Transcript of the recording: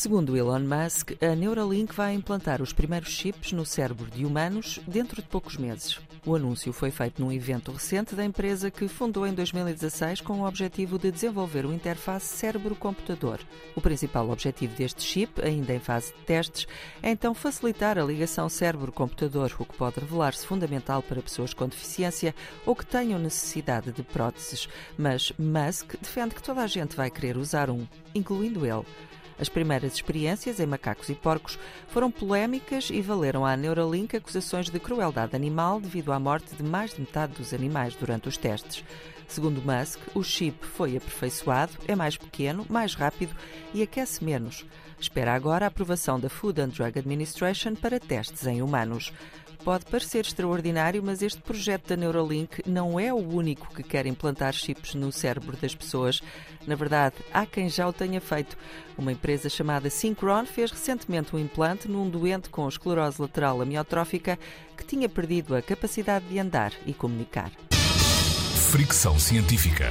Segundo Elon Musk, a Neuralink vai implantar os primeiros chips no cérebro de humanos dentro de poucos meses. O anúncio foi feito num evento recente da empresa que fundou em 2016 com o objetivo de desenvolver o interface cérebro-computador. O principal objetivo deste chip, ainda em fase de testes, é então facilitar a ligação cérebro-computador, o que pode revelar-se fundamental para pessoas com deficiência ou que tenham necessidade de próteses. Mas Musk defende que toda a gente vai querer usar um, incluindo ele. As primeiras experiências em macacos e porcos foram polémicas e valeram à Neuralink acusações de crueldade animal devido à morte de mais de metade dos animais durante os testes. Segundo Musk, o chip foi aperfeiçoado, é mais pequeno, mais rápido e aquece menos. Espera agora a aprovação da Food and Drug Administration para testes em humanos. Pode parecer extraordinário, mas este projeto da Neuralink não é o único que quer implantar chips no cérebro das pessoas. Na verdade, há quem já o tenha feito. Uma empresa chamada Synchron fez recentemente um implante num doente com esclerose lateral amiotrófica que tinha perdido a capacidade de andar e comunicar. Fricção Científica.